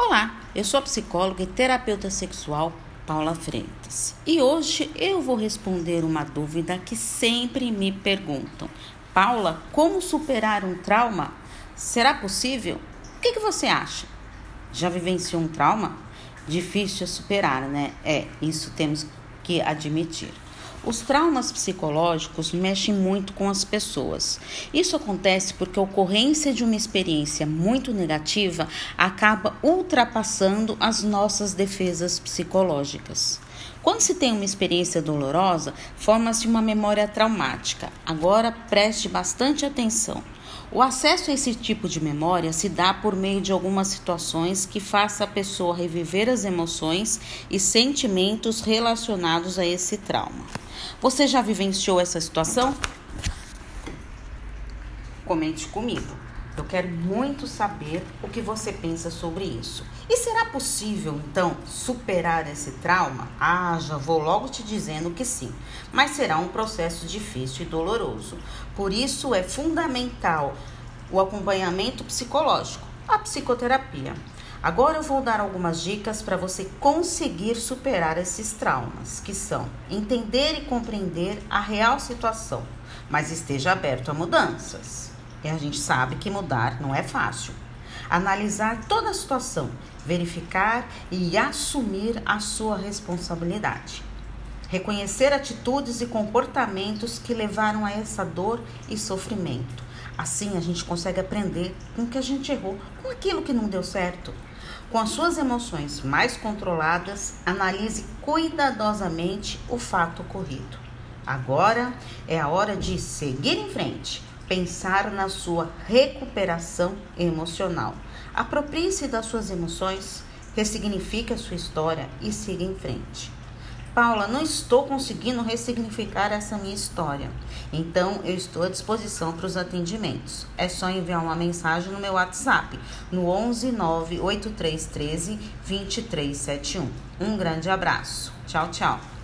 Olá, eu sou a psicóloga e terapeuta sexual Paula Freitas e hoje eu vou responder uma dúvida que sempre me perguntam. Paula, como superar um trauma? Será possível? O que, que você acha? Já vivenciou um trauma? Difícil de superar, né? É, isso temos que admitir. Os traumas psicológicos mexem muito com as pessoas. Isso acontece porque a ocorrência de uma experiência muito negativa acaba ultrapassando as nossas defesas psicológicas. Quando se tem uma experiência dolorosa, forma-se uma memória traumática. Agora preste bastante atenção. O acesso a esse tipo de memória se dá por meio de algumas situações que faça a pessoa reviver as emoções e sentimentos relacionados a esse trauma. Você já vivenciou essa situação? Comente comigo. Eu quero muito saber o que você pensa sobre isso. E será possível, então, superar esse trauma? Ah, já vou logo te dizendo que sim, mas será um processo difícil e doloroso. Por isso é fundamental o acompanhamento psicológico, a psicoterapia. Agora eu vou dar algumas dicas para você conseguir superar esses traumas, que são entender e compreender a real situação, mas esteja aberto a mudanças. E a gente sabe que mudar não é fácil. Analisar toda a situação, verificar e assumir a sua responsabilidade. Reconhecer atitudes e comportamentos que levaram a essa dor e sofrimento. Assim a gente consegue aprender com o que a gente errou, com aquilo que não deu certo. Com as suas emoções mais controladas, analise cuidadosamente o fato ocorrido. Agora é a hora de seguir em frente pensar na sua recuperação emocional. Aproprie-se das suas emoções, ressignifique a sua história e siga em frente. Paula, não estou conseguindo ressignificar essa minha história. Então, eu estou à disposição para os atendimentos. É só enviar uma mensagem no meu WhatsApp, no 11 98313 2371. Um grande abraço. Tchau, tchau.